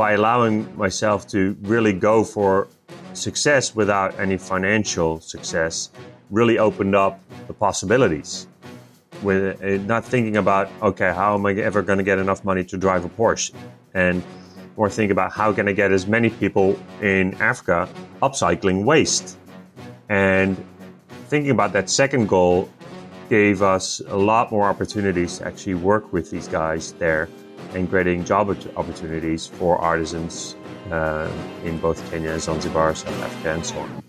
by allowing myself to really go for success without any financial success really opened up the possibilities. With uh, not thinking about okay how am i ever going to get enough money to drive a porsche? And more think about how can i get as many people in africa upcycling waste? And thinking about that second goal gave us a lot more opportunities to actually work with these guys there and creating job opportunities for artisans uh, in both Kenya, Zanzibar, South Africa, and so on.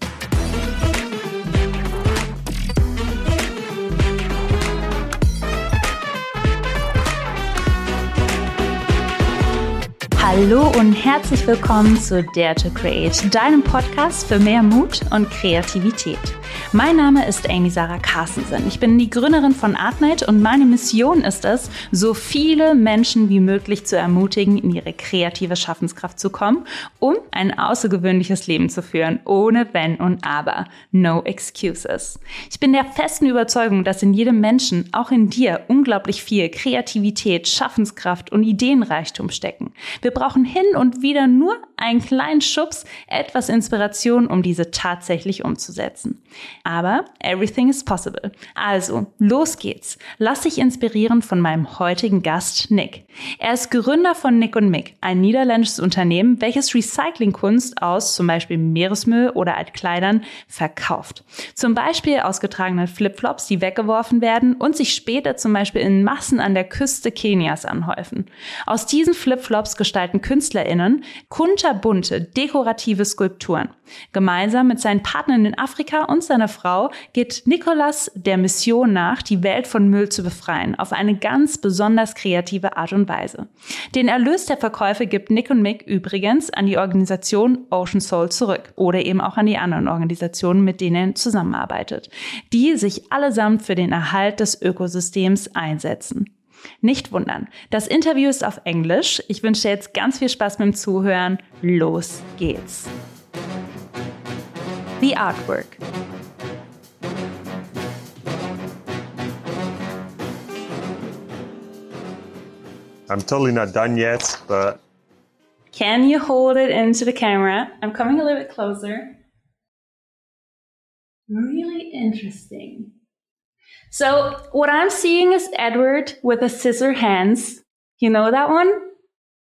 Hallo und herzlich willkommen zu Dare to Create, deinem Podcast für mehr Mut und Kreativität. Mein Name ist Amy Sarah Carstensen. Ich bin die Gründerin von Artnight und meine Mission ist es, so viele Menschen wie möglich zu ermutigen, in ihre kreative Schaffenskraft zu kommen, um ein außergewöhnliches Leben zu führen, ohne Wenn und Aber. No excuses. Ich bin der festen Überzeugung, dass in jedem Menschen, auch in dir, unglaublich viel Kreativität, Schaffenskraft und Ideenreichtum stecken. Wir brauchen hin und wieder nur einen kleinen Schubs, etwas Inspiration, um diese tatsächlich umzusetzen. Aber everything is possible. Also, los geht's. Lass dich inspirieren von meinem heutigen Gast Nick. Er ist Gründer von Nick und Mick, ein niederländisches Unternehmen, welches Recyclingkunst aus zum Beispiel Meeresmüll oder Altkleidern verkauft. Zum Beispiel aus getragenen Flipflops, die weggeworfen werden und sich später zum Beispiel in Massen an der Küste Kenias anhäufen. Aus diesen Flipflops gestalten KünstlerInnen kunterbunte, dekorative Skulpturen. Gemeinsam mit seinen Partnern in Afrika und seiner Frau geht Nicolas der Mission nach, die Welt von Müll zu befreien, auf eine ganz besonders kreative Art und Weise. Den Erlös der Verkäufe gibt Nick und Mick übrigens an die Organisation Ocean Soul zurück oder eben auch an die anderen Organisationen, mit denen er zusammenarbeitet, die sich allesamt für den Erhalt des Ökosystems einsetzen. Nicht wundern, das Interview ist auf Englisch. Ich wünsche jetzt ganz viel Spaß beim Zuhören. Los geht's. The Artwork. I'm totally not done yet, but. Can you hold it into the camera? I'm coming a little bit closer. Really interesting. So, what I'm seeing is Edward with a scissor hands. You know that one?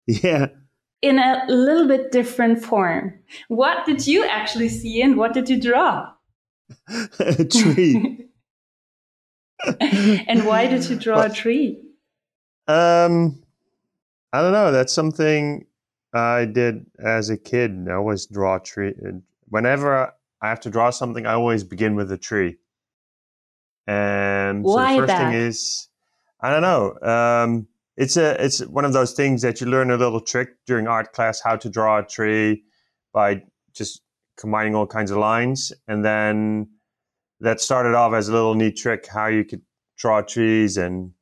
Yeah. In a little bit different form. What did you actually see and what did you draw? a tree. and why did you draw a tree? Um, I don't know. That's something I did as a kid. I always draw a tree. Whenever I have to draw something, I always begin with a tree. And Why so the first that? thing is, I don't know. Um, it's a it's one of those things that you learn a little trick during art class how to draw a tree by just combining all kinds of lines, and then that started off as a little neat trick how you could draw trees and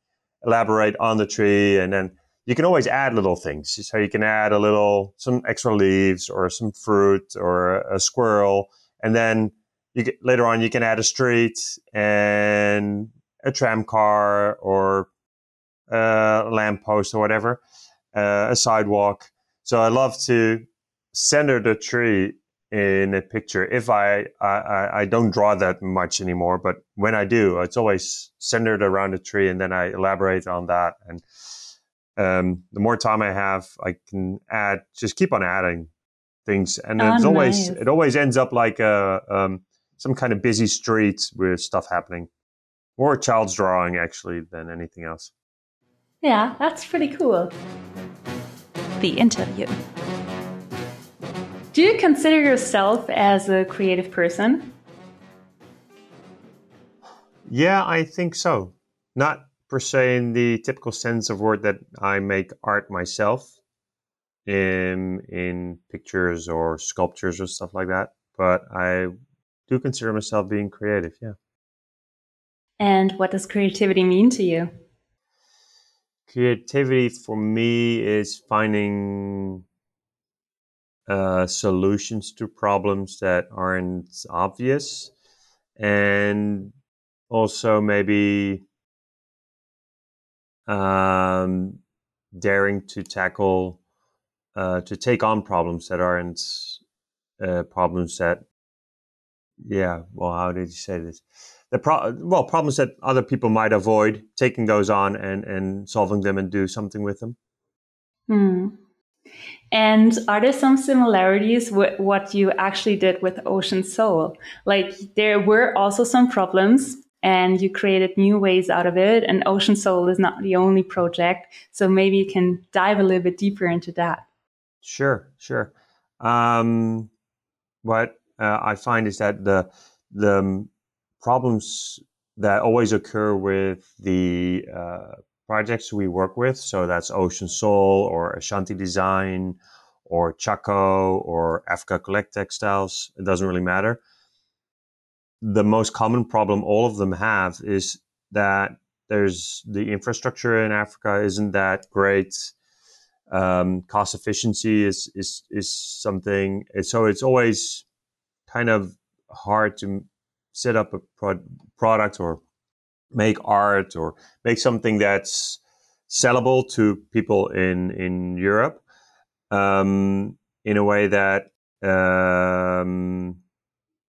elaborate on the tree, and then you can always add little things. So you can add a little, some extra leaves or some fruit or a squirrel. And then you get, later on, you can add a street and a tram car or a lamppost or whatever, uh, a sidewalk. So I love to center the tree in a picture. If I, I, I don't draw that much anymore, but when I do, it's always centered around the tree and then I elaborate on that. And um, the more time I have, I can add, just keep on adding things, and Oh, it's always nice. it always ends up like a um, some kind of busy street with stuff happening, more a child's drawing actually than anything else. Yeah, that's pretty cool. The interview. Do you consider yourself as a creative person? Yeah, I think so. Not per se in the typical sense of word that I make art myself in in pictures or sculptures or stuff like that, but I do consider myself being creative. Yeah. And what does creativity mean to you? creativity for me is finding uh, solutions to problems that aren't obvious and also maybe um, daring to tackle uh, to take on problems that aren't uh, problems that, yeah, well, how did you say this? The pro- well, problems that other people might avoid, taking those on and, and solving them and do something with them. Hmm. And are there some similarities with what you actually did with Ocean Sole? Like there were also some problems and you created new ways out of it. And Ocean Sole is not the only project. So maybe you can dive a little bit deeper into that. Sure, sure. Um, what uh, I find is that the the problems that always occur with the uh, projects we work with, so that's Ocean Sole or Ashanti Design or Chako or Africa Collect Textiles, it doesn't really matter. The most common problem all of them have is that there's the infrastructure in Africa isn't that great. Um, cost efficiency is is is something. So it's always kind of hard to set up a pro- product or make art or make something that's sellable to people in in Europe um, in a way that um,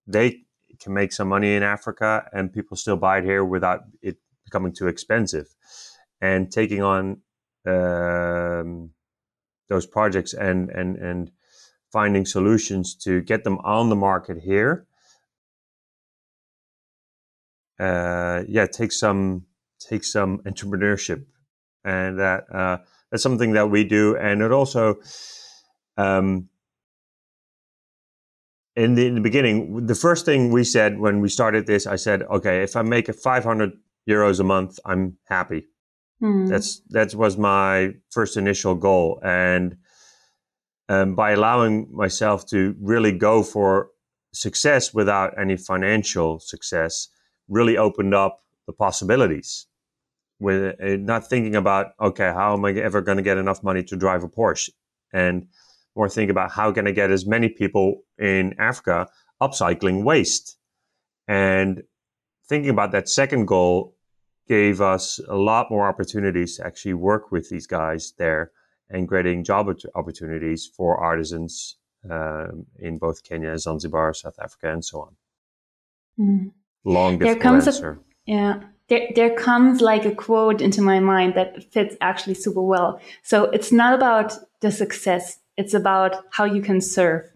they can make some money in Africa and people still buy it here without it becoming too expensive. And taking on um, those projects and and and finding solutions to get them on the market here. Uh, yeah, take some take some entrepreneurship, and that uh, that's something that we do, and it also. Um, in the, in the beginning, the first thing we said when we started this, I said, okay, if I make a 500 euros a month, I'm happy. Mm. That's that was my first initial goal, and um, by allowing myself to really go for success without any financial success, really opened up the possibilities. With uh, not thinking about okay, how am I ever going to get enough money to drive a Porsche, and more think about how can I get as many people in Africa upcycling waste, and thinking about that second goal gave us a lot more opportunities to actually work with these guys there and creating job opportunities for artisans um, in both Kenya, Zanzibar, South Africa, and so on. Mm. Long there comes answer. A, yeah, there, there comes like a quote into my mind that fits actually super well. So it's not about the success; it's about how you can serve.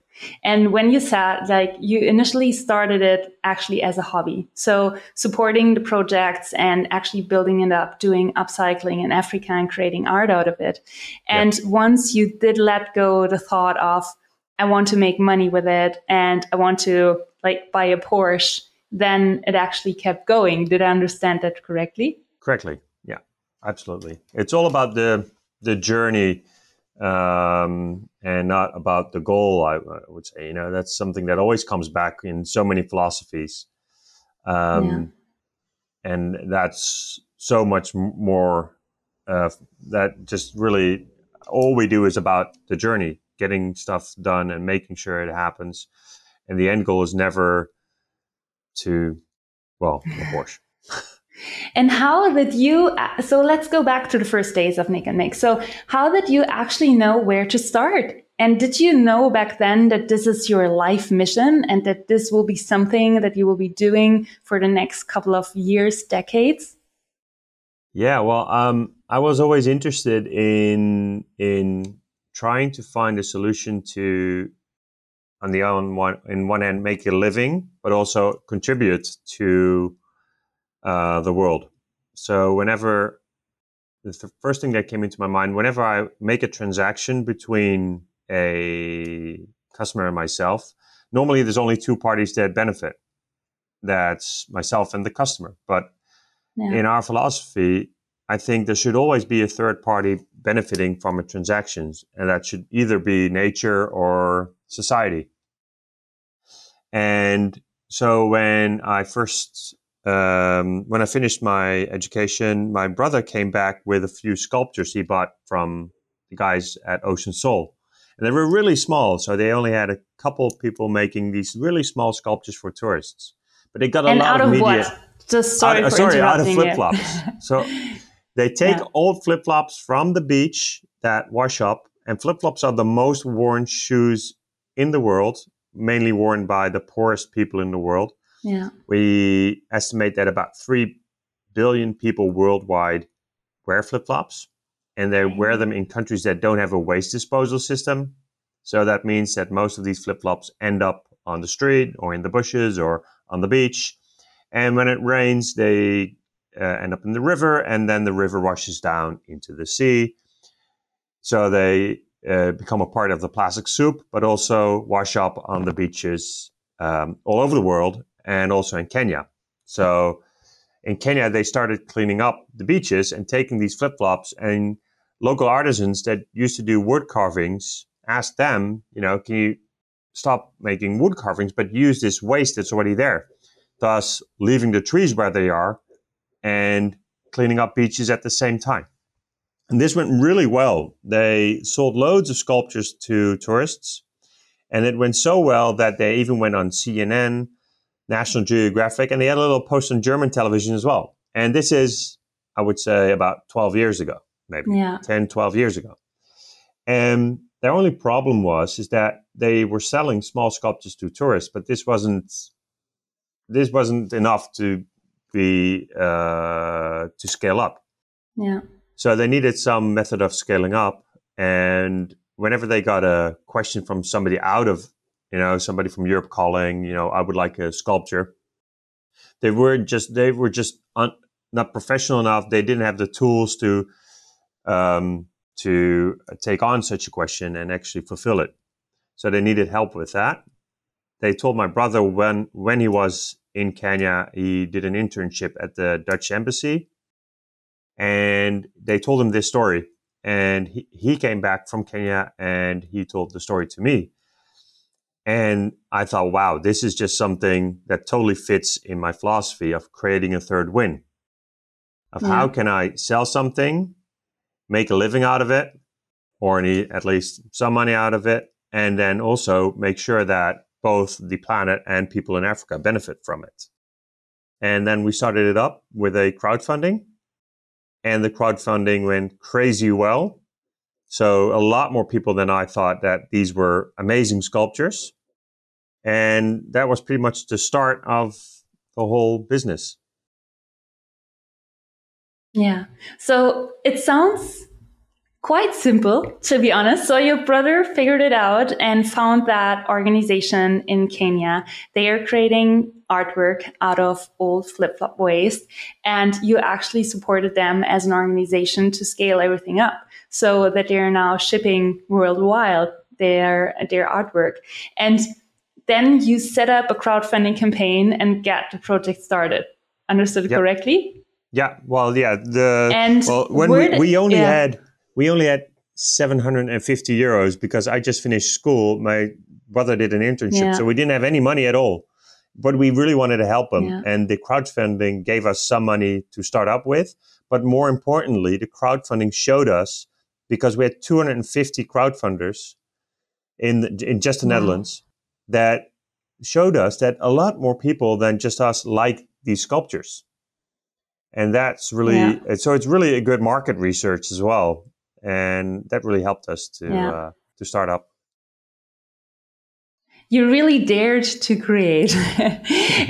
And when you said like you initially started it actually as a hobby. So supporting the projects and actually building it up, doing upcycling in Africa and creating art out of it. And once you did let go the thought of, I want to make money with it and I want to like buy a Porsche, then it actually kept going. Did I understand that correctly? Correctly. Yeah, absolutely. It's all about the, the journey um, and not about the goal. I, I, would say, you know, that's something that always comes back in so many philosophies, um, yeah. and that's so much more. Uh, that just really all we do is about the journey, getting stuff done and making sure it happens, and the end goal is never to, well, of course. And how did you, so let's go back to the first days of Nic and Mic. So how did you actually know where to start? And did you know back then that this is your life mission and that this will be something that you will be doing for the next couple of years, decades? Yeah, well, um, I was always interested in in trying to find a solution to, on the on one in one hand, make a living, but also contribute to uh, the world. So whenever the first thing that came into my mind, whenever I make a transaction between a customer and myself, normally there's only two parties that benefit. That's myself and the customer. But yeah. in our philosophy, I think there should always be a third party benefiting from a transaction, and that should either be nature or society. And so when I first um, when I finished my education, my brother came back with a few sculptures he bought from the guys at Ocean Sole. And they were really small, so they only had a couple of people making these really small sculptures for tourists. But they got a and lot of, media. What? Just sorry out, for sorry, out of flip flops. so they take yeah. old flip flops from the beach that wash up and flip flops are the most worn shoes in the world, mainly worn by the poorest people in the world. Yeah. We estimate that about 3 billion people worldwide wear flip flops, and they wear them in countries that don't have a waste disposal system. So that means that most of these flip flops end up on the street or in the bushes or on the beach. And when it rains, they uh, end up in the river, and then the river washes down into the sea. So they uh, become a part of the plastic soup, but also wash up on the beaches um, all over the world and also in Kenya. So in Kenya, they started cleaning up the beaches and taking these flip flops and local artisans that used to do wood carvings asked them, you know, can you stop making wood carvings, but use this waste that's already there, thus leaving the trees where they are and cleaning up beaches at the same time. And this went really well. They sold loads of sculptures to tourists, and it went so well that they even went on CNN, National Geographic, and they had a little post on German television as well. And this is, I would say, about 12 years ago, maybe Yeah. 10, 12 years ago. And their only problem was is that they were selling small sculptures to tourists, but this wasn't this wasn't enough to be uh, to scale up. Yeah. So they needed some method of scaling up. And whenever they got a question from somebody out of, you know, somebody from Europe calling, you know, I would like a sculpture, they were just they were just un, not professional enough. They didn't have the tools to um, to take on such a question and actually fulfill it. So they needed help with that. They told my brother when when he was in Kenya, he did an internship at the Dutch embassy, and they told him this story. And he, he came back from Kenya and he told the story to me. And I thought, wow, this is just something that totally fits in my philosophy of creating a third win. Of how mm. can I sell something, make a living out of it, or at least some money out of it, and then also make sure that both the planet and people in Africa benefit from it. And then we started it up with a crowdfunding, and the crowdfunding went crazy well. So a lot more people than I thought that these were amazing sculptures. And that was pretty much the start of the whole business. Yeah. So it sounds quite simple, to be honest. So your brother figured it out and found that organization in Kenya. They are creating artwork out of old flip flop waste. And you actually supported them as an organization to scale everything up so that they're now shipping worldwide their, their artwork. And then you set up a crowdfunding campaign and get the project started. Understood Yep. correctly? Yeah, well, yeah. The And well, when we, we only yeah. had we only had seven hundred and fifty euros because I just finished school. My brother did an internship, Yeah. so we didn't have any money at all. But we really wanted to help him, Yeah. and the crowdfunding gave us some money to start up with. But more importantly, the crowdfunding showed us because we had two hundred and fifty crowdfunders in the, in just the Wow. Netherlands that showed us that a lot more people than just us like these sculptures and that's really Yeah. so it's really a good market research as well and that really helped us to Yeah. uh, to start up you really dared to create.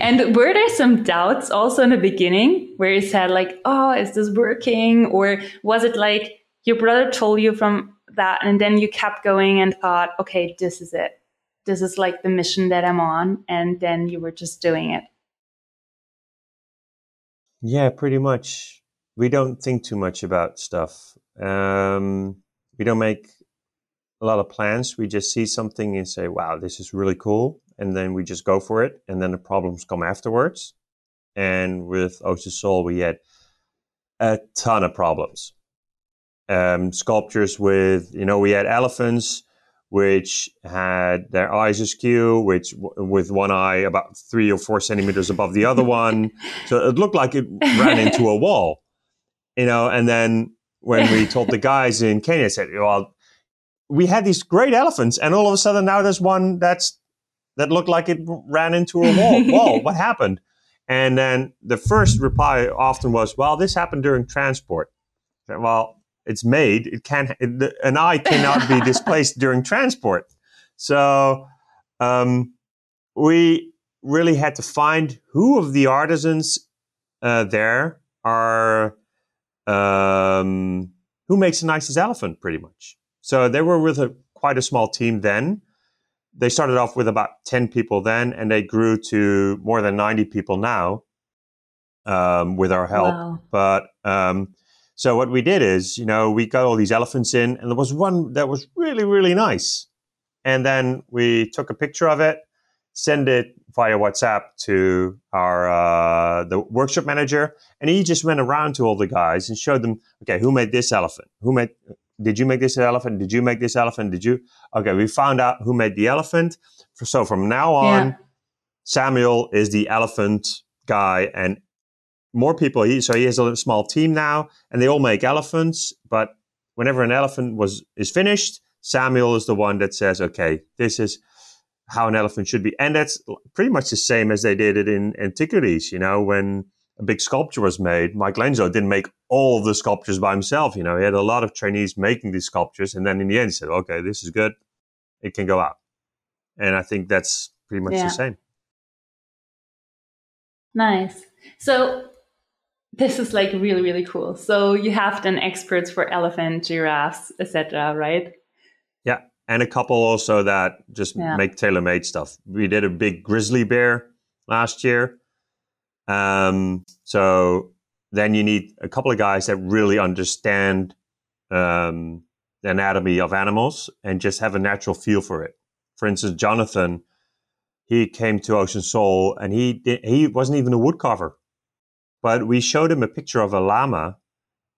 and were there some doubts also in the beginning where you said like, oh, is this working? Or was it like your brother told you from that and then you kept going and thought, okay, this is it. This is like the mission that I'm on. And then you were just doing it. yeah pretty much we don't think too much about stuff um, we don't make a lot of plans we just see something and say wow this is really cool and then we just go for it and then the problems come afterwards and with ocean sole we had a ton of problems um, sculptures with you know we had elephants which had their eyes askew, which w- with one eye about three or four centimeters above the other one. so it looked like it ran into a wall, you know. And then when we told the guys in Kenya, I said, "Well, we had these great elephants, and all of a sudden now there's one that's that looked like it ran into a wall. wall. What happened?" And then the first reply often was, "Well, this happened during transport." Well, it's made, it can it, an eye cannot be displaced during transport. So um, we really had to find who of the artisans uh, there are um, who makes the nicest elephant, pretty much. So they were with a quite a small team then. They started off with about ten people then, and they grew to more than ninety people now um, with our help. Wow. But um, so what we did is, you know, we got all these elephants in, and there was one that was really, really nice. And then we took a picture of it, send it via WhatsApp to our uh, the workshop manager, and he just went around to all the guys and showed them, okay, who made this elephant? Who made? Did you make this elephant? Did you make this elephant? Did you? Okay, we found out who made the elephant. So from now on, yeah. Samuel is the elephant guy, and more people. He, so he has a small team now, and they all make elephants. But whenever an elephant was is finished, Samuel is the one that says, "Okay, this is how an elephant should be," and that's pretty much the same as they did it in antiquities. You know, when a big sculpture was made, Michelangelo didn't make all the sculptures by himself. You know, he had a lot of trainees making these sculptures, and then in the end, he said, "Okay, this is good; it can go out." And I think that's pretty much yeah. the same. Nice. So this is like really really cool. So you have then experts for elephant giraffes etc right? Yeah and a couple also that just yeah. make tailor-made stuff. We did a big grizzly bear last year. Um, so then you need a couple of guys that really understand um, the anatomy of animals and just have a natural feel for it. For instance jonathan he came to ocean sole and he he wasn't even a woodcarver but we showed him a picture of a llama,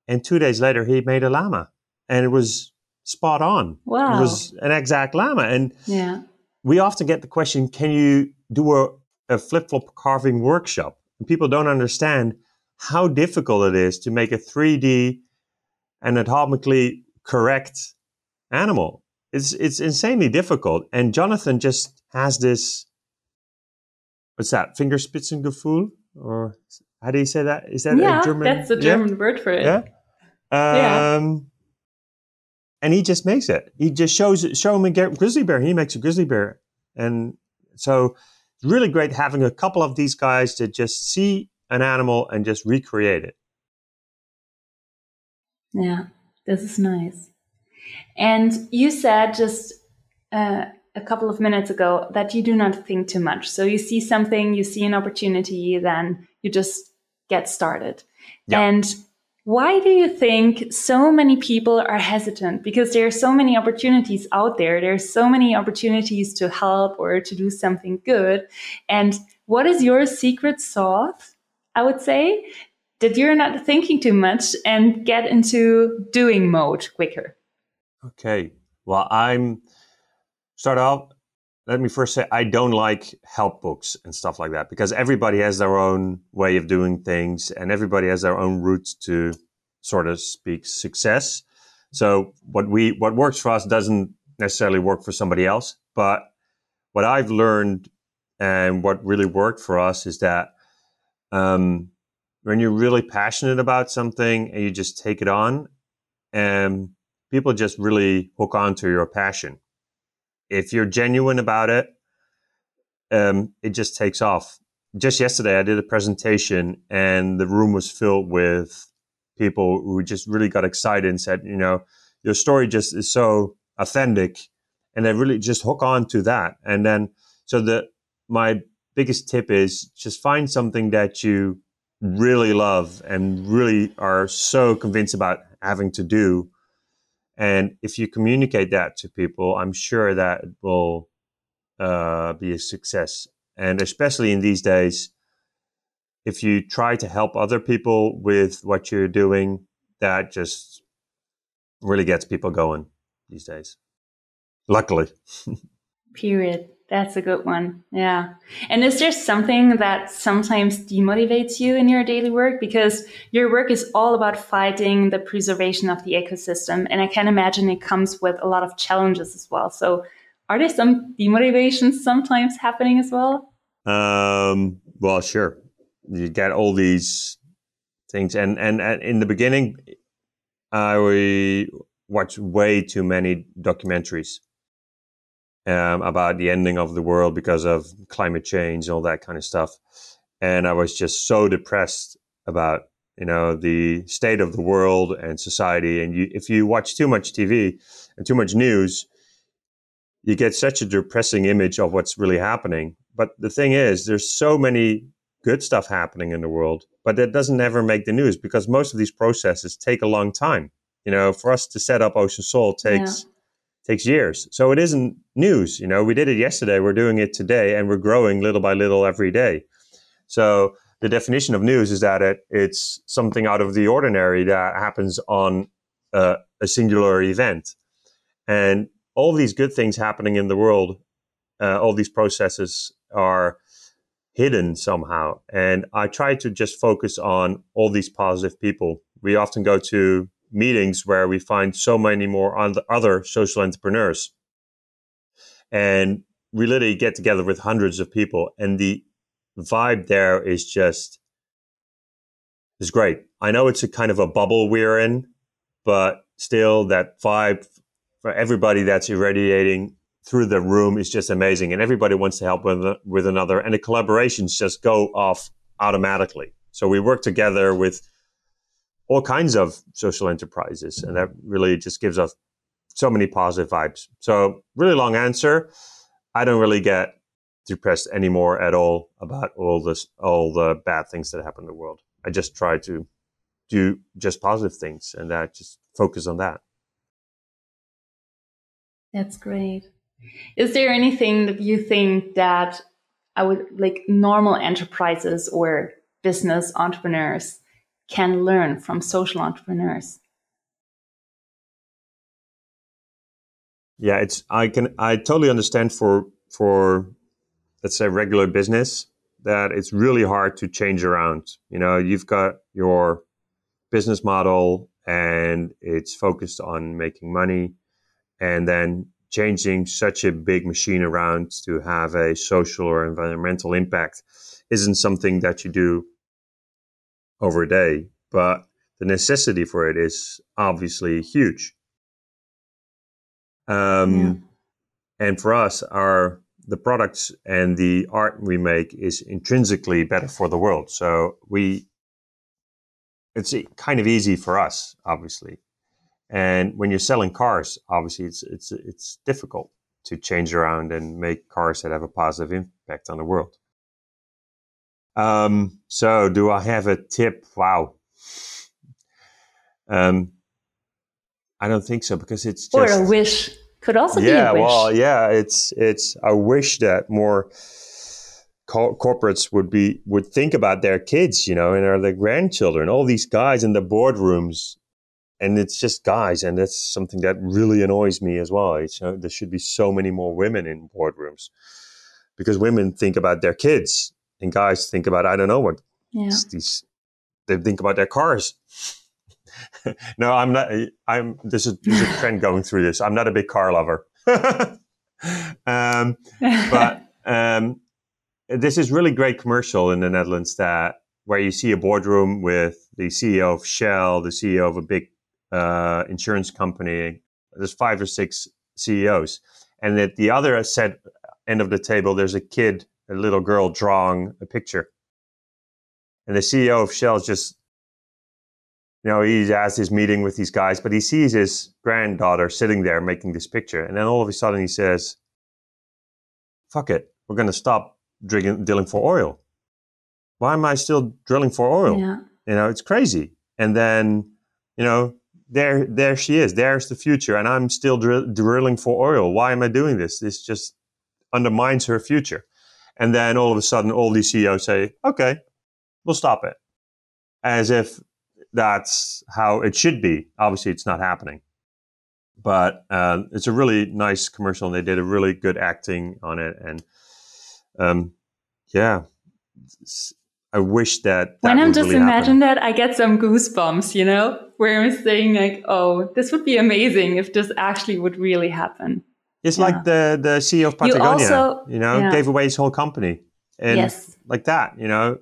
and two days later he made a llama, and it was spot on. Wow! It was an exact llama, and yeah. we often get the question: Can you do a, a flip flop carving workshop? And people don't understand how difficult it is to make a 3D anatomically correct animal. It's it's insanely difficult, and Jonathan just has this. What's that? Fingerspitzengefühl, or how do you say that? Is that yeah, a German? Word? That's the German yeah? word for it. Yeah. Um, yeah. And he just makes it. He just shows it, show him a grizzly bear. He makes a grizzly bear. And so it's really great having a couple of these guys to just see an animal and just recreate it. Yeah, this is nice. And you said just uh, a couple of minutes ago that you do not think too much. So you see something, you see an opportunity, then you just get started. Yeah. And why do you think so many people are hesitant? Because there are so many opportunities out there. There are so many opportunities to help or to do something good. And what is your secret sauce? I would say that you're not thinking too much and get into doing mode quicker. Okay. Well, I'm start off let me first say I don't like help books and stuff like that because everybody has their own way of doing things and everybody has their own route to sort of speak success. So what we what works for us doesn't necessarily work for somebody else. But what I've learned and what really worked for us is that um, when you're really passionate about something and you just take it on, and um, people just really hook on to your passion if you're genuine about it, um, it just takes off. Just yesterday, I did a presentation and the room was filled with people who just really got excited and said, you know, your story just is so authentic and they really just hook on to that. And then, so the, my biggest tip is just find something that you really love and really are so convinced about having to do and if you communicate that to people, I'm sure that it will uh, be a success. And especially in these days, if you try to help other people with what you're doing, that just really gets people going these days. Luckily. Period. That's a good one. Yeah. And is there something that sometimes demotivates you in your daily work? Because your work is all about fighting the preservation of the ecosystem. And I can imagine it comes with a lot of challenges as well. So are there some demotivations sometimes happening as well? Um, well, sure. You get all these things. And, and, and in the beginning, I watch way too many documentaries um, about the ending of the world because of climate change and all that kind of stuff. And I was just so depressed about you know the state of the world and society. And you, if you watch too much TV and too much news, you get such a depressing image of what's really happening. But the thing is, there's so many good stuff happening in the world, but that doesn't ever make the news because most of these processes take a long time. You know, for us to set up Ocean Sole takes yeah. Takes years. So it isn't news. You know, we did it yesterday, we're doing it today, and we're growing little by little every day. So the definition of news is that it, it's something out of the ordinary that happens on a singular event. And all these good things happening in the world, uh, all these processes are hidden somehow. And I try to just focus on all these positive people. We often go to meetings where we find so many more other social entrepreneurs. And we literally get together with hundreds of people and the vibe there is just is great. I know it's a kind of a bubble we're in, but still that vibe for everybody that's irradiating through the room is just amazing. And everybody wants to help with, with another. And the collaborations just go off automatically. So we work together with all kinds of social enterprises. And that really just gives us so many positive vibes. So, really long answer. I don't really get depressed anymore at all about all this, all the bad things that happen in the world. I just try to do just positive things and that just focus on that. That's great. Is there anything that you think that I would like normal enterprises or business entrepreneurs can learn from social entrepreneurs? Yeah, it's I can I totally understand for for let's say regular business that it's really hard to change around. You know, you've got your business model and it's focused on making money and then changing such a big machine around to have a social or environmental impact isn't something that you do over a day, but the necessity for it is obviously huge. Um, yeah. And for us, our the products and the art we make is intrinsically better for the world. So we, it's kind of easy for us, obviously. And when you're selling cars, obviously it's it's it's difficult to change around and make cars that have a positive impact on the world. Um, so do I have a tip? Wow. Um, I don't think so because it's just, or a wish could also yeah, be a wish. well, yeah, it's it's a wish that more co- corporates would be would think about their kids, you know, and are their grandchildren. All these guys in the boardrooms and it's just guys, and that's something that really annoys me as well. It's, you know, there should be so many more women in boardrooms because women think about their kids, and guys think about I don't know what yeah. these. They think about their cars. no, I'm not. I'm. There's a, there's a trend going through this. I'm not a big car lover. um, but um, this is really great commercial in the Netherlands that where you see a boardroom with the CEO of Shell, the CEO of a big uh, insurance company. There's five or six CEOs, and at the other set end of the table, there's a kid, a little girl drawing a picture, and the CEO of Shell is just, you know, he has his meeting with these guys, but he sees his granddaughter sitting there making this picture, and then all of a sudden he says, "Fuck it, we're going to stop drilling, drilling for oil." Why am I still drilling for oil? Yeah. You know, it's crazy. And then, you know, there there she is there's the future and i'm still dr- drilling for oil why am i doing this this just undermines her future and then all of a sudden all these ceos say okay we'll stop it as if that's how it should be obviously it's not happening but uh, it's a really nice commercial and they did a really good acting on it and um, yeah I wish that. that when I'm just really imagine that, I get some goosebumps, you know, where I'm saying like, "Oh, this would be amazing if this actually would really happen." It's yeah. like the the CEO of Patagonia, you, also, you know, yeah. gave away his whole company, and yes. like that, you know,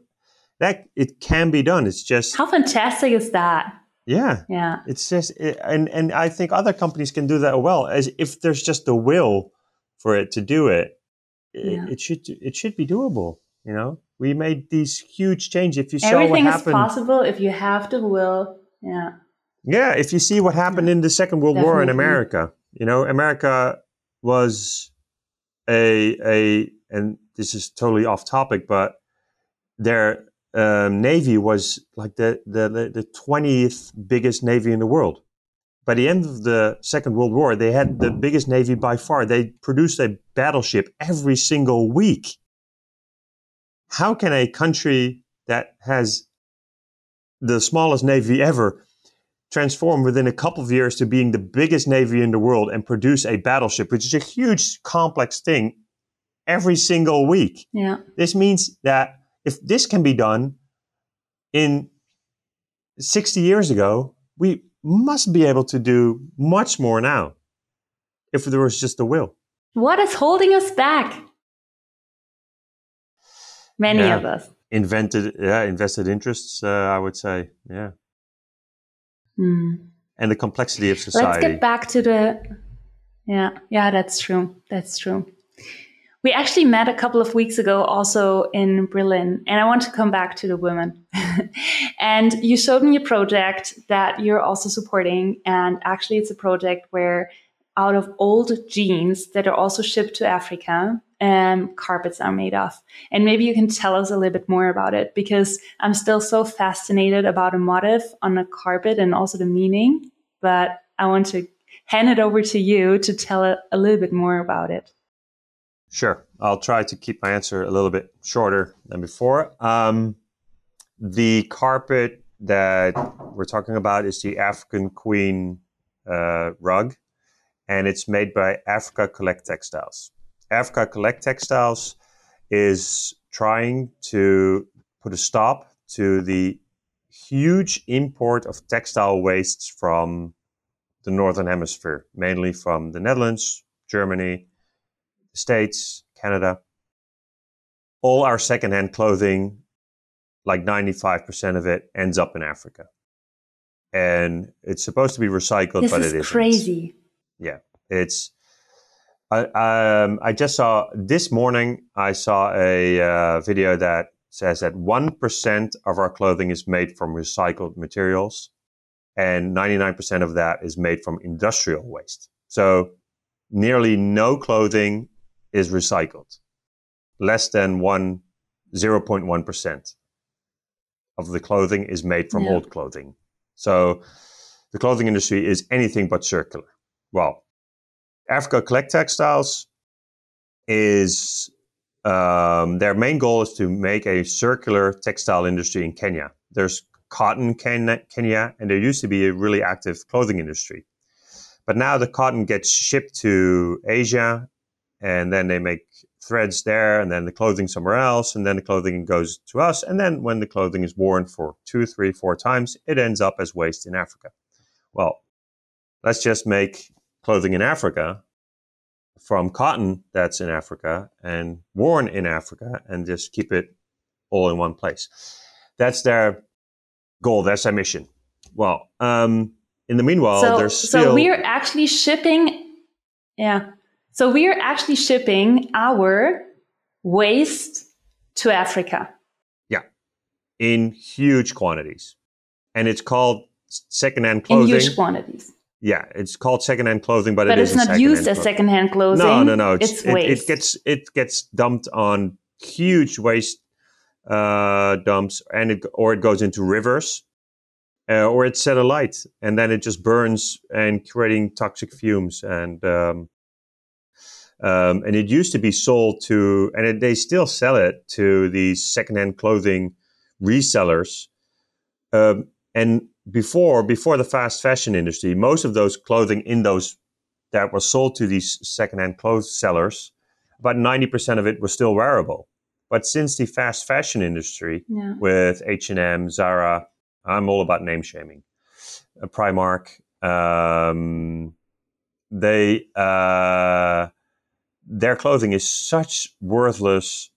that it can be done. It's just how fantastic is that? Yeah. Yeah. It's just, it, and, and I think other companies can do that well as if there's just the will for it to do it, Yeah. it, it should, it should be doable. You know, we made these huge changes. If you saw what Everything is happened, possible if you have the will. Yeah. Yeah, if you see what happened in the Second World War in America, you know, America was a a and this is totally off topic, but their um, navy was like the the the twentieth biggest navy in the world. By the end of the Second World War, they had the biggest navy by far. They produced a battleship every single week. How can a country that has the smallest navy ever transform within a couple of years to being the biggest navy in the world and produce a battleship, which is a huge, complex thing, every single week. Yeah. This means that if this can be done in 60 years ago, we must be able to do much more now if there was just the will. What is holding us back? Many Yeah. of us. Invented, yeah, invested interests, uh, I would say, yeah, Hmm. and the complexity of society. Let's get back to the. Yeah, yeah, that's true. That's true. We actually met a couple of weeks ago also in Berlin, and I want to come back to the women. and you showed me a project that you're also supporting, and actually, it's a project where out of old jeans that are also shipped to Africa, um, carpets are made of. And maybe you can tell us a little bit more about it because I'm still so fascinated about a motif on a carpet and also the meaning. But I want to hand it over to you to tell a, a little bit more about it. Sure. I'll try to keep my answer a little bit shorter than before. Um, the carpet that we're talking about is the African Queen uh, rug, and it's made by Africa Collect Textiles. Africa Collect Textiles is trying to put a stop to the huge import of textile wastes from the Northern Hemisphere, mainly from the Netherlands, Germany, the States, Canada. All our secondhand clothing, like 95% of it, ends up in Africa. And it's supposed to be recycled, This but is it isn't. crazy. Yeah, it's. I um, I just saw this morning. I saw a uh, video that says that one percent of our clothing is made from recycled materials, and ninety nine percent of that is made from industrial waste. So, nearly no clothing is recycled. Less than one zero point one percent of the clothing is made from Yeah. old clothing. So, the clothing industry is anything but circular. Well, Africa Collect Textiles is um, their main goal is to make a circular textile industry in Kenya. There's cotton Ken- Kenya, and there used to be a really active clothing industry. But now the cotton gets shipped to Asia, and then they make threads there, and then the clothing somewhere else, and then the clothing goes to us. And then when the clothing is worn for two, three, four times, it ends up as waste in Africa. Well, let's just make clothing in Africa from cotton that's in Africa and worn in Africa and just keep it all in one place. That's their goal, that's their mission. Well, um, in the meanwhile, so, there's still. so we're actually shipping. Yeah. So we're actually shipping our waste to Africa. Yeah. In huge quantities. And it's called secondhand clothing. in clothing. huge quantities. Yeah, it's called secondhand clothing, but, But it it's not used as secondhand clothing. No, no, no. It's, it, waste. it gets it gets dumped on huge waste uh, dumps, and it or it goes into rivers, uh, or it's set alight, and then it just burns and creating toxic fumes. And um, um, and it used to be sold to, and it, they still sell it to these secondhand clothing resellers. Um, and before before the fast fashion industry, most of those clothing in those that was sold to these secondhand clothes sellers, about 90% of it was still wearable. But since the fast fashion industry yeah. with H&M, Zara, I'm all about name shaming, uh, Primark, um, they, uh, their clothing is such worthless.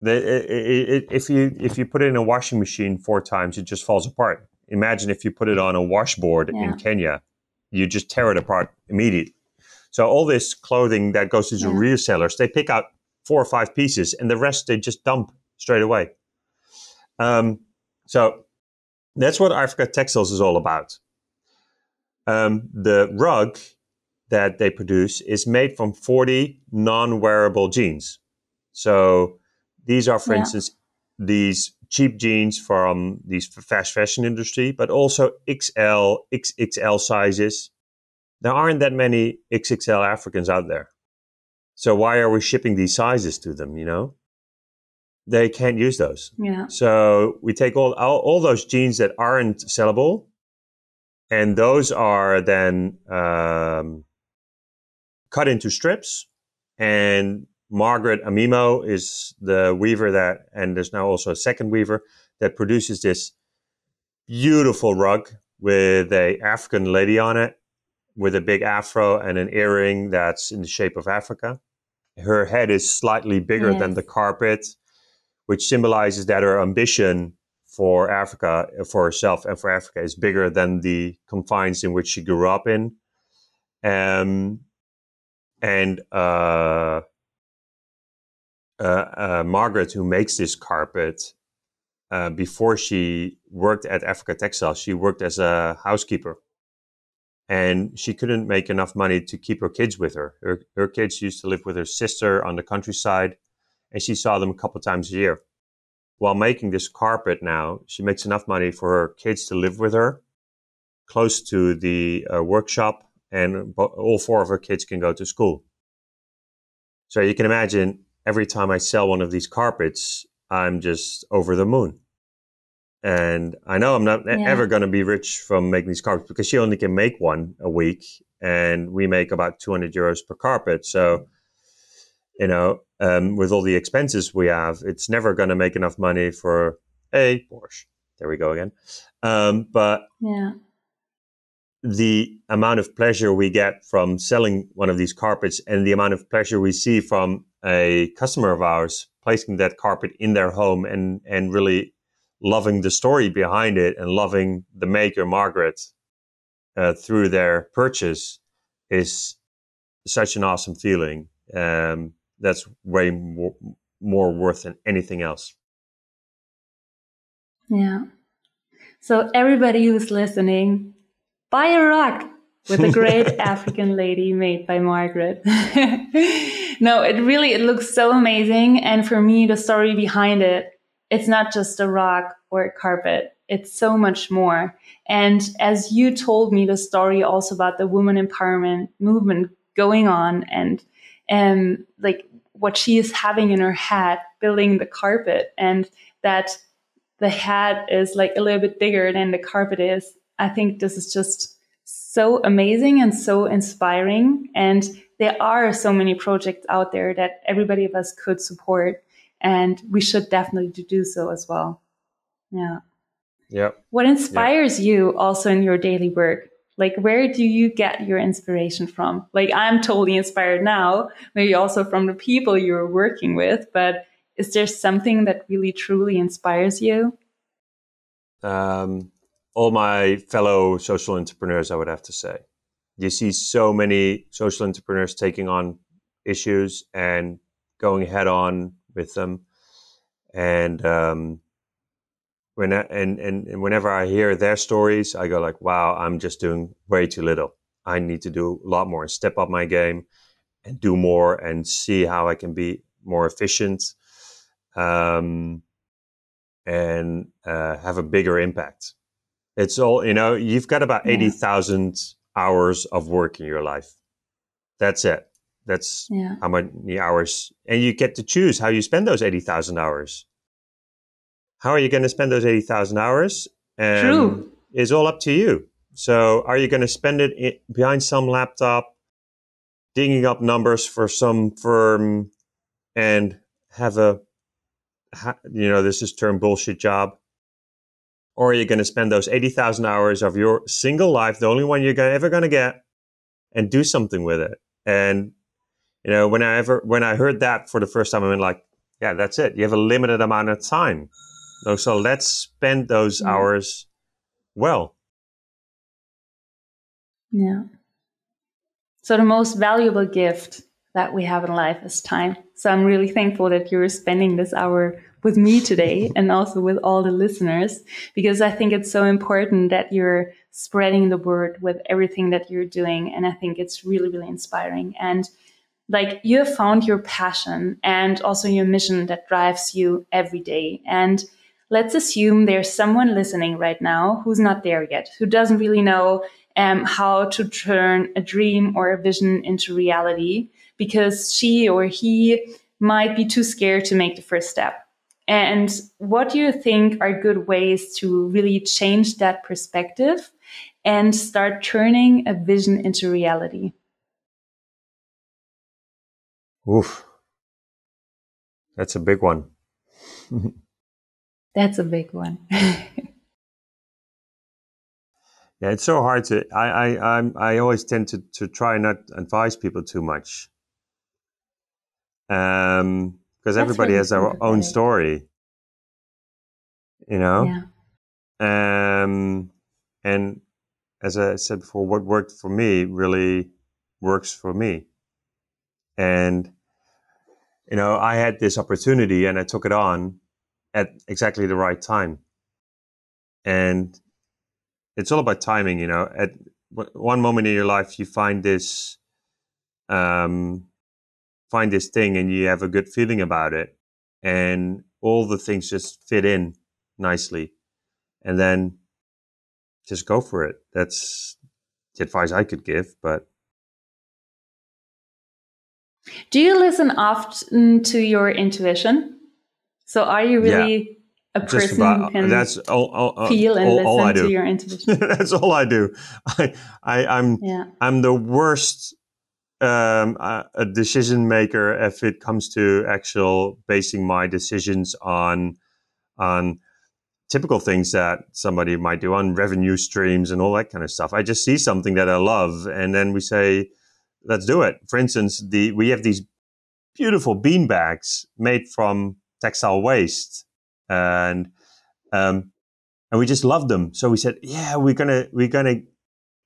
They, i i i if you if you put it in a washing machine four times, it just falls apart. Imagine if you put it on a washboard Yeah. in Kenya, you just tear it apart immediately. So all this clothing that goes to the Yeah. resellers, they pick out four or five pieces, and the rest they just dump straight away. Um, so that's what Africa Textiles is all about. Um, the rug that they produce is made from 40 non-wearable jeans. So these are, for Yeah. instance, these cheap jeans from these fast fashion industry, but also XL, XXL sizes. There aren't that many XXL Africans out there. So why are we shipping these sizes to them, you know? They can't use those. Yeah. So we take all, all all those jeans that aren't sellable, and those are then um, cut into strips. And Margaret Amimo is the weaver that, and there's now also a second weaver that produces this beautiful rug with a African lady on it, with a big afro and an earring that's in the shape of Africa. Her head is slightly bigger than the carpet, which symbolizes that her ambition for Africa, for herself and for Africa, is bigger than the confines in which she grew up in. Um, and uh, uh, uh, Margaret, who makes this carpet, uh, before she worked at Africa Textile, she worked as a housekeeper. And she couldn't make enough money to keep her kids with her. Her, her kids used to live with her sister on the countryside, and she saw them a couple times a year. While making this carpet now, she makes enough money for her kids to live with her, close to the uh, workshop, and all four of her kids can go to school. So you can imagine every time I sell one of these carpets, I'm just over the moon. And I know I'm not Yeah. ever going to be rich from making these carpets because she only can make one a week, and we make about 200 euros per carpet. So, you know, um, with all the expenses we have, it's never going to make enough money for a Porsche. There we go again. Um, but Yeah. The amount of pleasure we get from selling one of these carpets and the amount of pleasure we see from a customer of ours placing that carpet in their home and and really loving the story behind it and loving the maker Margaret uh, through their purchase is such an awesome feeling. Um, that's way more, more worth than anything else. Yeah. So everybody who's listening, buy a rug with a great African lady made by Margaret. no, it really it looks so amazing and for me the story behind it, it's not just a rug or a carpet. It's so much more. And as you told me the story also about the woman empowerment movement going on and and like what she is having in her head building the carpet and that the head is like a little bit bigger than the carpet is. I think this is just so amazing and so inspiring. And there are so many projects out there that everybody of us could support. And we should definitely do so as well. Yeah. Yeah. What inspires you also in your daily work? Like, where do you get your inspiration from? Like, I'm totally inspired now, maybe also from the people you're working with, but is there something that really truly inspires you? um, all my fellow social entrepreneurs, I would have to say. You see so many social entrepreneurs taking on issues and going head on with them. And, um, when I, and, and, and whenever I hear their stories, I go like, wow, I'm just doing way too little. I need to do a lot more and step up my game and do more and see how I can be more efficient. Um, and uh, have a bigger impact. It's all, you know, you've got about Yeah. 80,000 hours of work in your life. That's it. That's Yeah. how many hours. And you get to choose how you spend those 80,000 hours. How are you going to spend those 80,000 hours? Um, True. Is all up to you. So are you going to spend it behind some laptop, digging up numbers for some firm and have a you know, this is term bullshit job? Or are you going to spend those 80,000 hours of your single life, the only one you're gonna, ever going to get, and do something with it? And, you know, when I ever, when I heard that for the first time, I went like, yeah, that's it. You have a limited amount of time. So, so let's spend those Yeah. hours well. Yeah. So the most valuable gift that we have in life is time. So I'm really thankful that you're spending this hour with me today and also with all the listeners because I think it's so important that you're spreading the word with everything that you're doing. And I think it's really, really inspiring. And like you have found your passion and also your mission that drives you every day. And let's assume there's someone listening right now who's not there yet, who doesn't really know um, how to turn a dream or a vision into reality because she or he might be too scared to make the first step. And what do you think are good ways to really change that perspective and start turning a vision into reality? Oof. That's a big one. That's a big one. yeah, it's so hard to. I I I'm, I always tend to to try not advise people too much. Um, because everybody really has their own story. You know. Yeah. Um, and as I said before, what worked for me really works for me. And you know, I had this opportunity and I took it on at exactly the right time. And it's all about timing, you know. At one moment in your life, you find this, um, find this thing, and you have a good feeling about it, and all the things just fit in nicely, and then just go for it. That's the advice I could give, but do you listen often to your intuition? So are you really yeah, a person about, can that's all, all, feel and all, listen all I do. to your intuition? that's all I do. I, I am yeah. I'm the worst um, a decision maker if it comes to actual basing my decisions on on typical things that somebody might do on revenue streams and all that kind of stuff. I just see something that I love, and then we say, let's do it. For instance, the we have these beautiful bean bags made from textile waste, and um, and we just love them. So we said, yeah, we're gonna we're gonna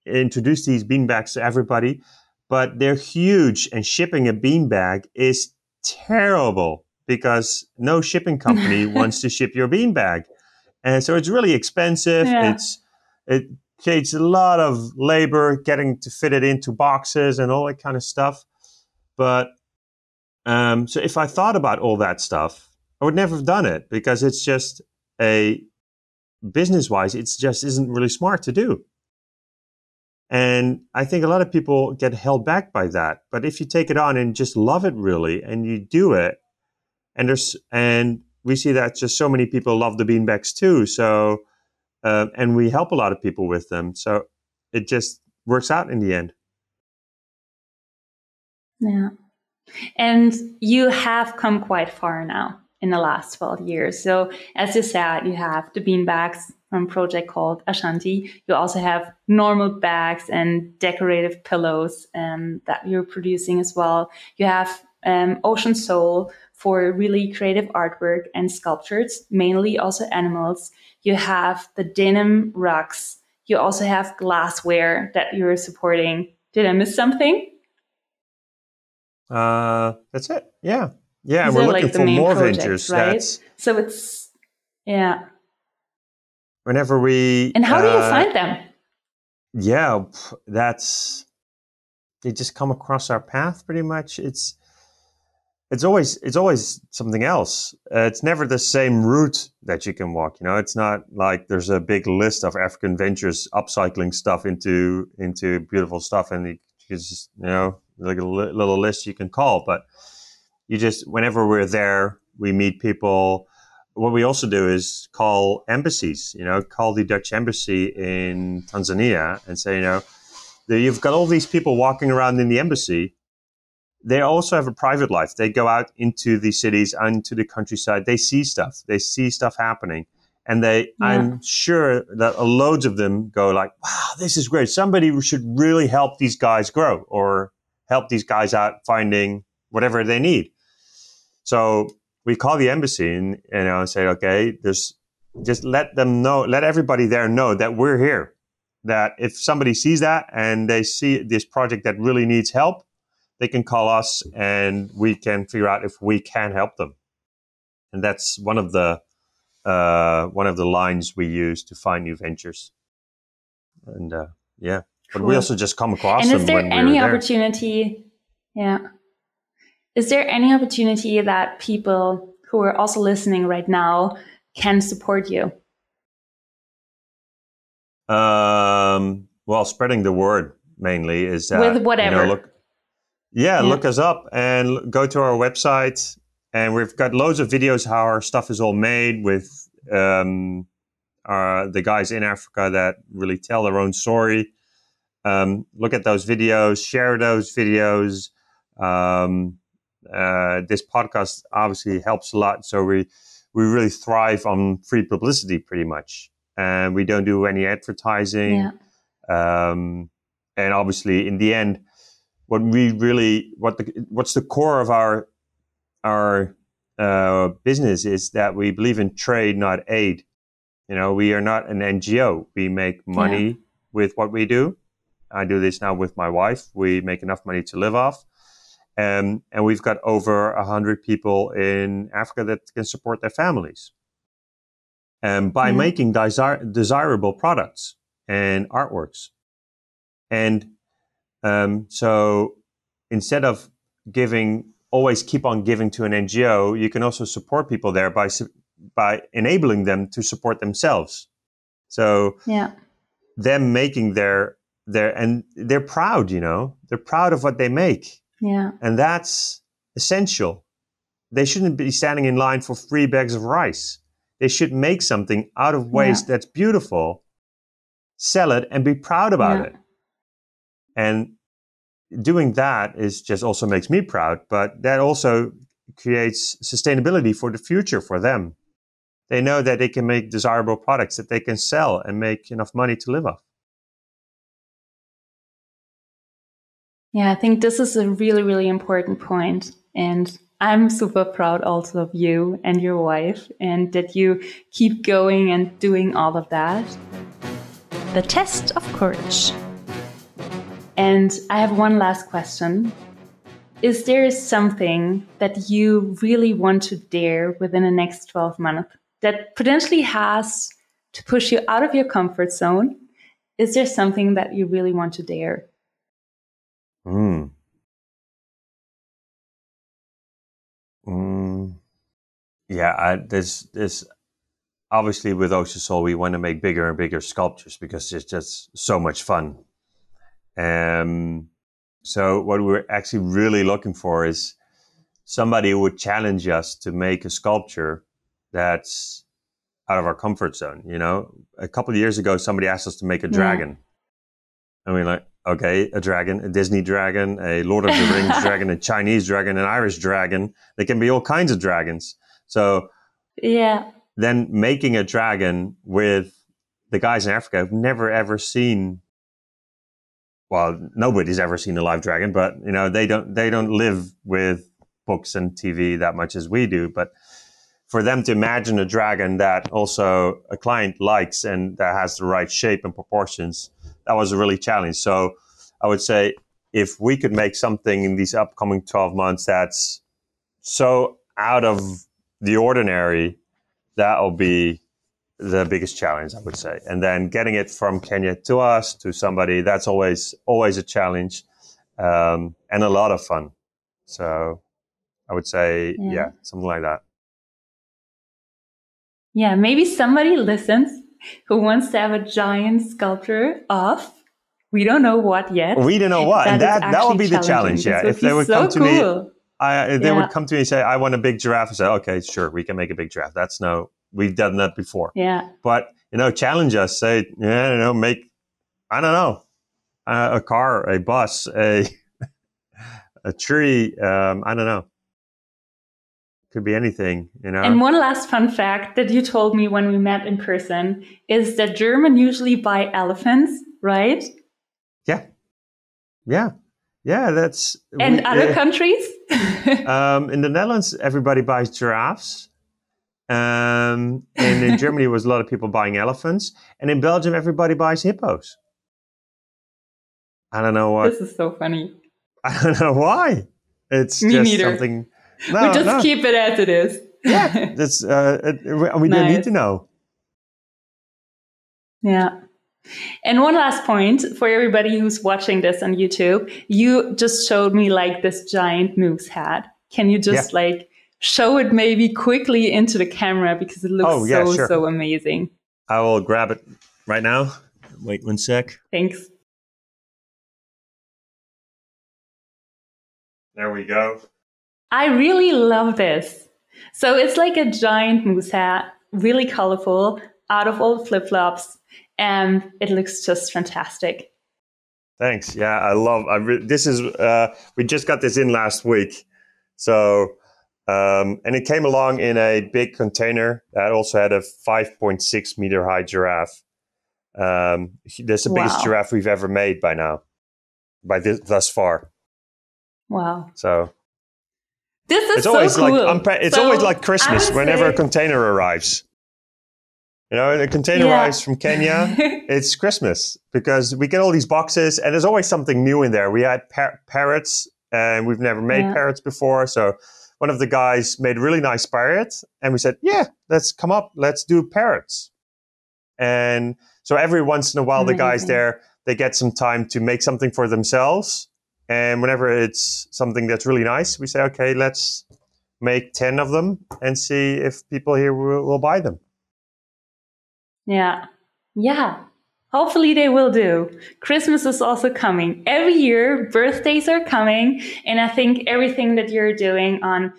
introduce these bean bags to everybody, but they're huge, and shipping a bean bag is terrible because no shipping company wants to ship your bean bag, and so it's really expensive. Yeah. It's it takes a lot of labor getting to fit it into boxes and all that kind of stuff. But um, so if I thought about all that stuff, I would never have done it because it's just a business wise, it's just isn't really smart to do. And I think a lot of people get held back by that. But if you take it on and just love it really and you do it, and there's and we see that just so many people love the beanbags too. So uh, and we help a lot of people with them. So it just works out in the end. Yeah. And you have come quite far now in the last 12 years. So as you said, you have the bean from project called Ashanti. You also have normal bags and decorative pillows um, that you're producing as well. You have um, Ocean Sole for really creative artwork and sculptures, mainly also animals. You have the denim rugs. You also have glassware that you're supporting. Did I miss something? Uh, that's it. Yeah. Yeah. These we're looking like for more projects, ventures. Right? That's... So it's, yeah. Whenever we. And how uh, do you uh, find them? Yeah. That's, they just come across our path pretty much. It's, it's always it's always something else. Uh, it's never the same route that you can walk. You know, it's not like there's a big list of African ventures upcycling stuff into into beautiful stuff, and you just you know like a li- little list you can call. But you just whenever we're there, we meet people. What we also do is call embassies. You know, call the Dutch embassy in Tanzania and say, you know, you've got all these people walking around in the embassy they also have a private life. They go out into the cities and to the countryside. They see stuff. They see stuff happening. And they, yeah. I'm sure that loads of them go like, wow, this is great. Somebody should really help these guys grow or help these guys out finding whatever they need. So we call the embassy and, you know, and say, okay, there's just let them know, let everybody there know that we're here. That if somebody sees that and they see this project that really needs help, they can call us and we can figure out if we can help them. And that's one of the uh, one of the lines we use to find new ventures. And uh, yeah, but cool. we also just come across. And is there any opportunity? Yeah. Is there any opportunity that people who are also listening right now can support you? Um, well, spreading the word mainly is that with whatever. You know, look, yeah, yeah, look us up and go to our website, and we've got loads of videos how our stuff is all made with um, our, the guys in Africa that really tell their own story. Um, look at those videos, share those videos. Um, uh, this podcast obviously helps a lot. So we we really thrive on free publicity, pretty much, and we don't do any advertising. Yeah. Um, and obviously, in the end, what we really what the what's the core of our our uh, business is that we believe in trade, not aid. You know, we are not an NGO. We make money yeah. with what we do. I do this now with my wife. We make enough money to live off. Um, and we've got over 100 people in Africa that can support their families. And by mm-hmm. making desir- desirable products and artworks. And um, so instead of giving, always keep on giving to an NGO, you can also support people there by, by enabling them to support themselves. So yeah. them making their, their, and they're proud, you know, they're proud of what they make yeah. And that's essential. They shouldn't be standing in line for free bags of rice. They should make something out of waste yeah. that's beautiful, sell it, and be proud about yeah. it. And doing that is just also makes me proud, but that also creates sustainability for the future for them. They know that they can make desirable products that they can sell and make enough money to live off. Yeah, I think this is a really, really important point. And I'm super proud also of you and your wife and that you keep going and doing all of that. The test of courage. And I have one last question. Is there something that you really want to dare within the next 12 months that potentially has to push you out of your comfort zone? Is there something that you really want to dare? Mm. Mm. Yeah, I, there's there's obviously with Ocean Sole we want to make bigger and bigger sculptures because it's just so much fun. Um, so what we're actually really looking for is somebody who would challenge us to make a sculpture that's out of our comfort zone. You know, a couple of years ago, somebody asked us to make a dragon, yeah. and we're like, okay, a dragon, a Disney dragon, a Lord of the Rings dragon, a Chinese dragon, an Irish dragon. They can be all kinds of dragons. So, yeah. Then making a dragon with the guys in Africa who've never ever seen. Well, nobody's ever seen a live dragon, but you know they don't they don't live with books and TV that much as we do. But for them to imagine a dragon that also a client likes and that has the right shape and proportions, that was a really challenge. So I would say if we could make something in these upcoming 12 months that's so out of the ordinary, that'll be the biggest challenge, I would say. And then getting it from Kenya to us to somebody, that's always always a challenge um, and a lot of fun. So I would say, yeah. yeah, something like that. Yeah, maybe somebody listens who wants to have a giant sculpture of we don't know what yet. We don't know what, that and that that would be the challenge. Yeah, if they would so come to cool. me, I, they yeah. would come to me and say, "I want a big giraffe." I say, "Okay, sure, we can make a big giraffe." That's no, we've done that before. Yeah, but you know, challenge us. Say, yeah, you know, make I don't know, uh, a car, a bus, a a tree. Um, I don't know could be anything, you know. And one last fun fact that you told me when we met in person is that German usually buy elephants, right? Yeah, yeah, yeah. That's and we, other uh, countries. um, in the Netherlands, everybody buys giraffes, Um, and in Germany, there was a lot of people buying elephants. And in Belgium, everybody buys hippos. I don't know what. This is so funny. I don't know why. It's Me just neither. something. We just no. keep it as it is. Yeah, that's, uh, it, we don't need to know. Yeah. And one last point for everybody who's watching this on YouTube, you just showed me like this giant moose hat. Can you just like show it maybe quickly into the camera because it looks Oh, yeah, so, sure. so amazing. I will grab it right now. Wait one sec. Thanks. There we go. I really love this. So it's like a giant moose hat, really colorful, out of old flip flops, and it looks just fantastic. Thanks. Yeah, I love. I re- this is. Uh, we just got this in last week, so um, and it came along in a big container that also had a 5.6 meter high giraffe. Um, that's the biggest giraffe we've ever made by now, by this, thus far. Wow. So This is it's always so cool. like it's So, always like Christmas whenever a container arrives. You know, a container Yeah. arrives from Kenya. it's Christmas because we get all these boxes and there's always something new in there. We had par- parrots and we've never made Yeah. parrots before. So one of the guys made really nice parrot and we said, yeah, let's come up, let's do parrots. And so every once in a while, the guys there, they get some time to make something for themselves. And whenever it's something that's really nice, we say, okay, let's make 10 of them and see if people here will, will buy them. Yeah. Yeah. Hopefully they will do. Christmas is also coming. Every year, birthdays are coming. And I think everything that you're doing on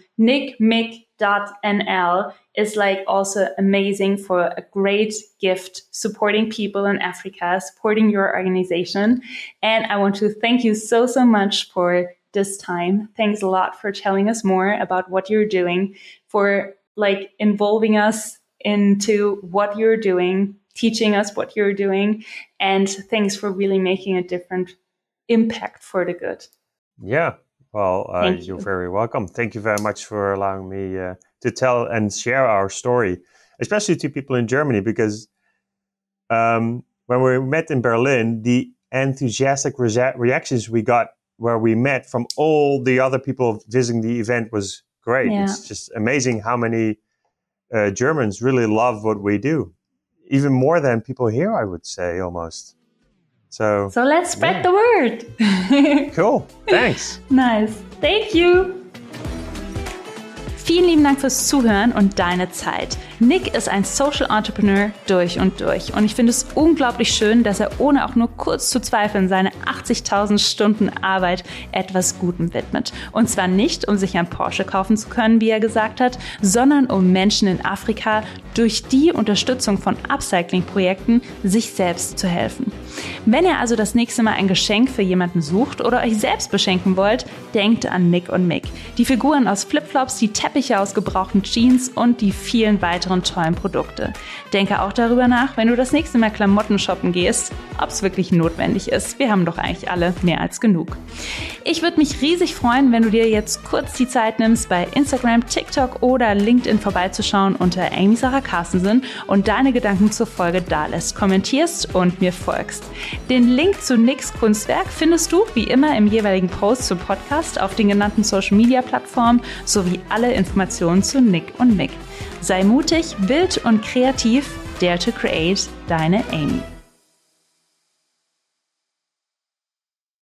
nickmick.nl is like also amazing for a great gift supporting people in Africa, supporting your organization. And I want to thank you so, so much for this time. Thanks a lot for telling us more about what you're doing, for like involving us into what you're doing, teaching us what you're doing, and thanks for really making a different impact for the good. Yeah. Well, uh, you're you. very welcome. Thank you very much for allowing me uh, to tell and share our story, especially to people in Germany, because um, when we met in Berlin, the enthusiastic rea- reactions we got where we met from all the other people visiting the event was great. Yeah. It's just amazing how many uh, Germans really love what we do, even more than people here, I would say almost. So, So let's spread Yeah. the word. cool. Thanks. nice. Thank you. Vielen lieben Dank fürs Zuhören und deine Zeit. Nick ist ein Social Entrepreneur durch und durch und ich finde es unglaublich schön, dass er ohne auch nur kurz zu zweifeln seine 80.000 Stunden Arbeit etwas Gutem widmet. Und zwar nicht, um sich ein Porsche kaufen zu können, wie er gesagt hat, sondern um Menschen in Afrika durch die Unterstützung von Upcycling-Projekten sich selbst zu helfen. Wenn ihr also das nächste Mal ein Geschenk für jemanden sucht oder euch selbst beschenken wollt, denkt an Nick und Mick. Die Figuren aus Flipflops, die Teppiche aus gebrauchten Jeans und die vielen weiteren tollen Produkte. Denke auch darüber nach, wenn du das nächste Mal Klamotten shoppen gehst, ob es wirklich notwendig ist. Wir haben doch eigentlich alle mehr als genug. Ich würde mich riesig freuen, wenn du dir jetzt kurz die Zeit nimmst, bei Instagram, TikTok oder LinkedIn vorbeizuschauen unter Amy Sarah Carstensen und deine Gedanken zur Folge dalässt, kommentierst und mir folgst. Den Link zu Nicks Kunstwerk findest du wie immer im jeweiligen Post zum Podcast auf den genannten Social Media Plattformen sowie alle Informationen zu Nick und Mick. Sei mutig, wild und kreativ. Dare to create, deine Amy.